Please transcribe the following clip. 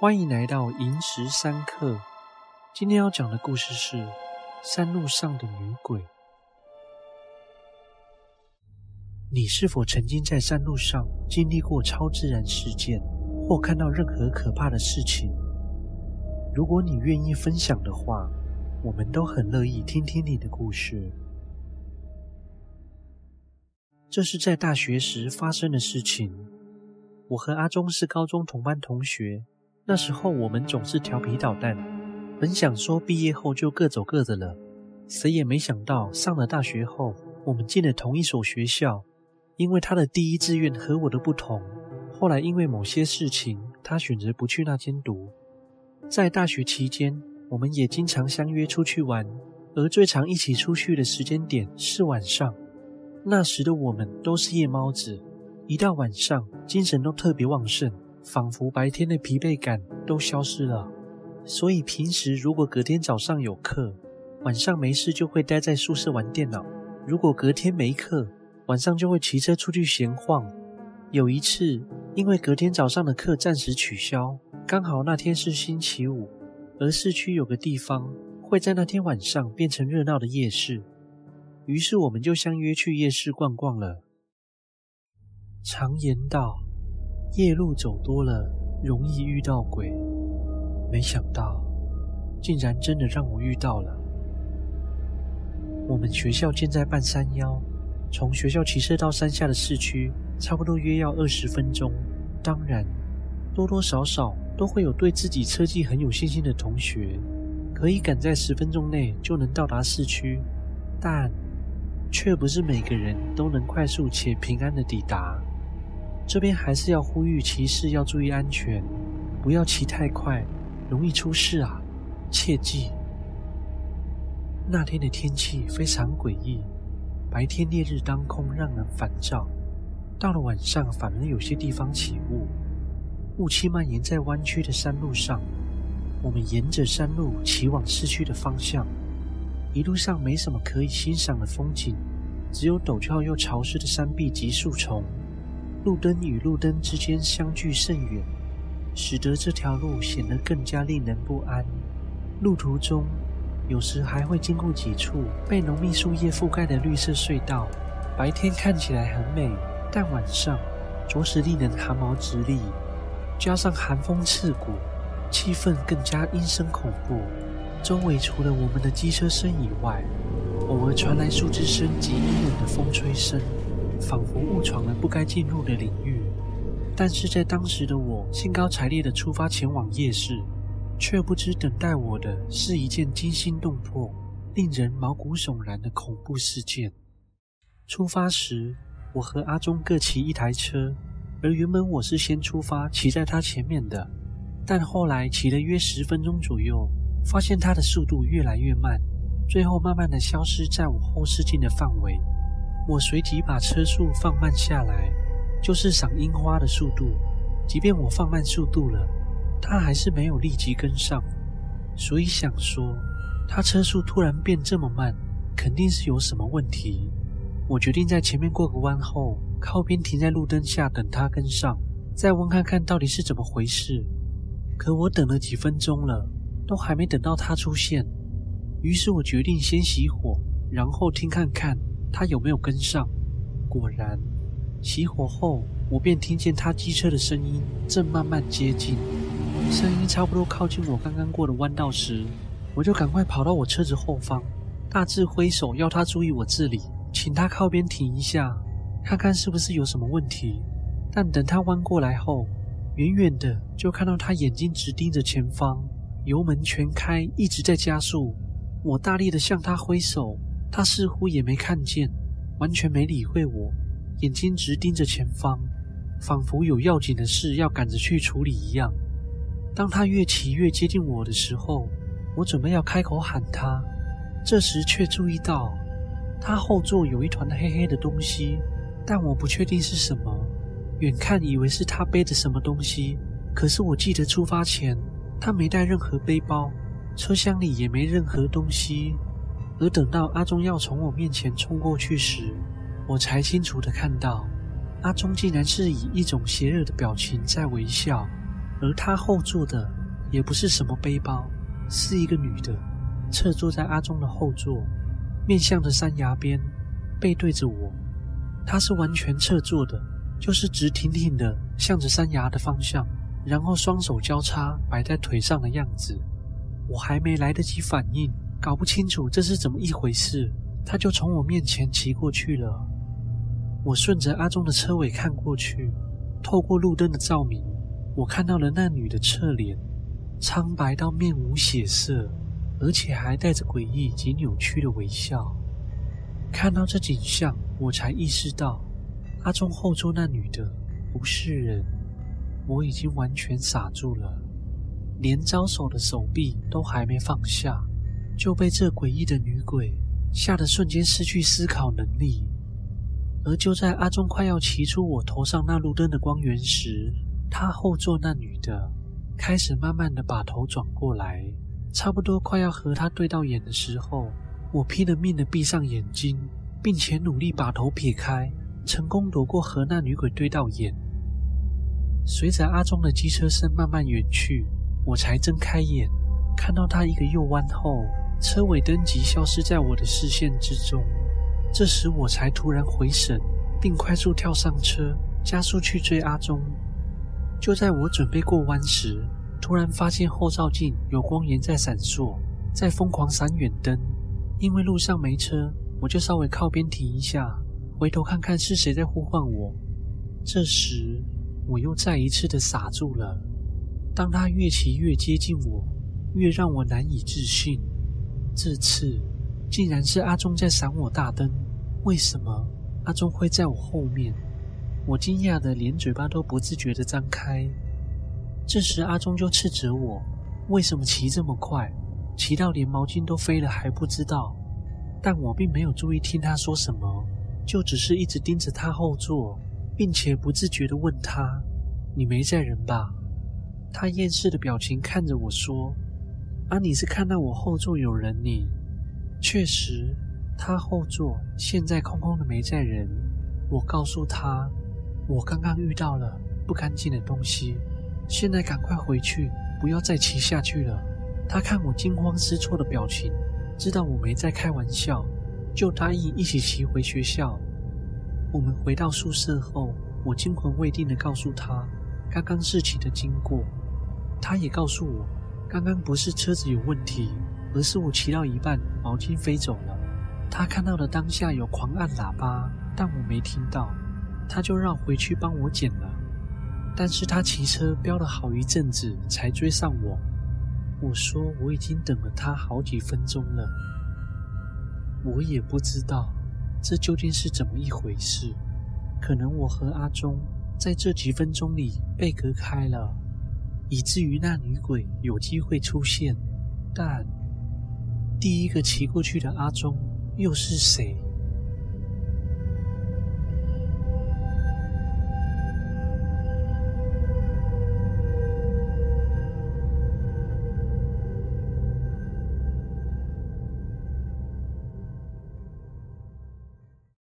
欢迎来到寅时三刻。今天要讲的故事是山路上的女鬼。你是否曾经在山路上经历过超自然事件，或看到任何可怕的事情？如果你愿意分享的话，我们都很乐意听听你的故事。这是在大学时发生的事情。我和阿忠是高中同班同学。那时候我们总是调皮捣蛋，本想说毕业后就各走各的了，谁也没想到上了大学后，我们进了同一所学校。因为他的第一志愿和我的不同，后来因为某些事情，他选择不去那间读。在大学期间，我们也经常相约出去玩，而最常一起出去的时间点是晚上。那时的我们都是夜猫子，一到晚上，精神都特别旺盛。仿佛白天的疲惫感都消失了，所以平时如果隔天早上有课，晚上没事就会待在宿舍玩电脑；如果隔天没课，晚上就会骑车出去闲晃。有一次，因为隔天早上的课暂时取消，刚好那天是星期五，而市区有个地方会在那天晚上变成热闹的夜市，于是我们就相约去夜市逛逛了。常言道，夜路走多了，容易遇到鬼。没想到，竟然真的让我遇到了。我们学校建在半山腰，从学校骑车到山下的市区，差不多约要二十分钟。当然，多多少少都会有对自己车技很有信心的同学，可以赶在十分钟内就能到达市区，但却不是每个人都能快速且平安的抵达。这边还是要呼吁骑士要注意安全，不要骑太快，容易出事啊！切记。那天的天气非常诡异，白天烈日当空，让人烦躁；到了晚上，反而有些地方起雾，雾气蔓延在弯曲的山路上。我们沿着山路骑往市区的方向，一路上没什么可以欣赏的风景，只有陡峭又潮湿的山壁及树丛。路灯与路灯之间相距甚远，使得这条路显得更加令人不安。路途中，有时还会经过几处被浓密树叶覆盖的绿色隧道。白天看起来很美，但晚上着实令人寒毛直立。加上寒风刺骨，气氛更加阴森恐怖。周围除了我们的机车声以外，偶尔传来树枝声及阴冷的风吹声。仿佛误闯了不该进入的领域，但是在当时的我兴高采烈地出发前往夜市，却不知等待我的是一件惊心动魄、令人毛骨悚然的恐怖事件。出发时，我和阿忠各骑一台车，而原本我是先出发，骑在他前面的，但后来骑了约十分钟左右，发现他的速度越来越慢，最后慢慢地消失在我后视镜的范围。我随即把车速放慢下来，就是赏樱花的速度。即便我放慢速度了，他还是没有立即跟上。所以想说，他车速突然变这么慢，肯定是有什么问题。我决定在前面过个弯后，靠边停在路灯下等他跟上，再问看看到底是怎么回事。可我等了几分钟了，都还没等到他出现。于是我决定先熄火，然后听看看。他有没有跟上？果然，熄火后，我便听见他机车的声音正慢慢接近。声音差不多靠近我刚刚过的弯道时，我就赶快跑到我车子后方，大致挥手要他注意我这里，请他靠边停一下，看看是不是有什么问题。但等他弯过来后，远远的就看到他眼睛直盯着前方，油门全开，一直在加速。我大力的向他挥手。他似乎也没看见，完全没理会我，眼睛直盯着前方，仿佛有要紧的事要赶着去处理一样。当他越骑越接近我的时候，我准备要开口喊他，这时却注意到他后座有一团黑黑的东西，但我不确定是什么，远看以为是他背着什么东西。可是我记得出发前他没带任何背包，车厢里也没任何东西。而等到阿忠要从我面前冲过去时，我才清楚的看到，阿忠竟然是以一种邪恶的表情在微笑，而他后座的也不是什么背包，是一个女的，侧坐在阿忠的后座，面向着山崖边，背对着我。她是完全侧坐的，就是直挺挺的向着山崖的方向，然后双手交叉摆在腿上的样子。我还没来得及反应，搞不清楚这是怎么一回事，他就从我面前骑过去了。我顺着阿忠的车尾看过去，透过路灯的照明，我看到了那女的侧脸，苍白到面无血色，而且还带着诡异及扭曲的微笑。看到这景象，我才意识到阿忠后座那女的不是人。我已经完全傻住了，连招手的手臂都还没放下，就被这诡异的女鬼吓得瞬间失去思考能力。而就在阿忠快要骑出我头上那路灯的光源时，他后座那女的开始慢慢的把头转过来，差不多快要和他对到眼的时候，我拼了命的闭上眼睛，并且努力把头撇开，成功躲过和那女鬼对到眼。随着阿忠的机车声慢慢远去，我才睁开眼，看到他一个右弯后，车尾灯即消失在我的视线之中。这时我才突然回神，并快速跳上车，加速去追阿忠。就在我准备过弯时，突然发现后照镜有光源在闪烁，在疯狂闪远灯。因为路上没车，我就稍微靠边停一下，回头看看是谁在呼唤我。这时我又再一次的傻住了。当他越骑越接近我，越让我难以置信。这次竟然是阿忠在闪我大灯。为什么阿忠会在我后面？我惊讶的连嘴巴都不自觉的张开。这时阿忠就斥责我：“为什么骑这么快？骑到连毛巾都飞了还不知道？”但我并没有注意听他说什么，就只是一直盯着他后座，并且不自觉的问他：“你没载人吧？”他厌世的表情看着我说：“啊，你是看到我后座有人你？”确实。他后座现在空空的，没载人。我告诉他，我刚刚遇到了不干净的东西，现在赶快回去，不要再骑下去了。他看我惊慌失措的表情，知道我没在开玩笑，就答应一起骑回学校。我们回到宿舍后，我惊魂未定的告诉他刚刚事情的经过，他也告诉我，刚刚不是车子有问题，而是我骑到一半，毛巾飞走了。他看到的当下有狂按喇叭，但我没听到，他就绕回去帮我捡了。但是他骑车飙了好一阵子才追上我。我说我已经等了他好几分钟了。我也不知道这究竟是怎么一回事，可能我和阿忠在这几分钟里被隔开了，以至于那女鬼有机会出现。但第一个骑过去的阿忠。又是谁？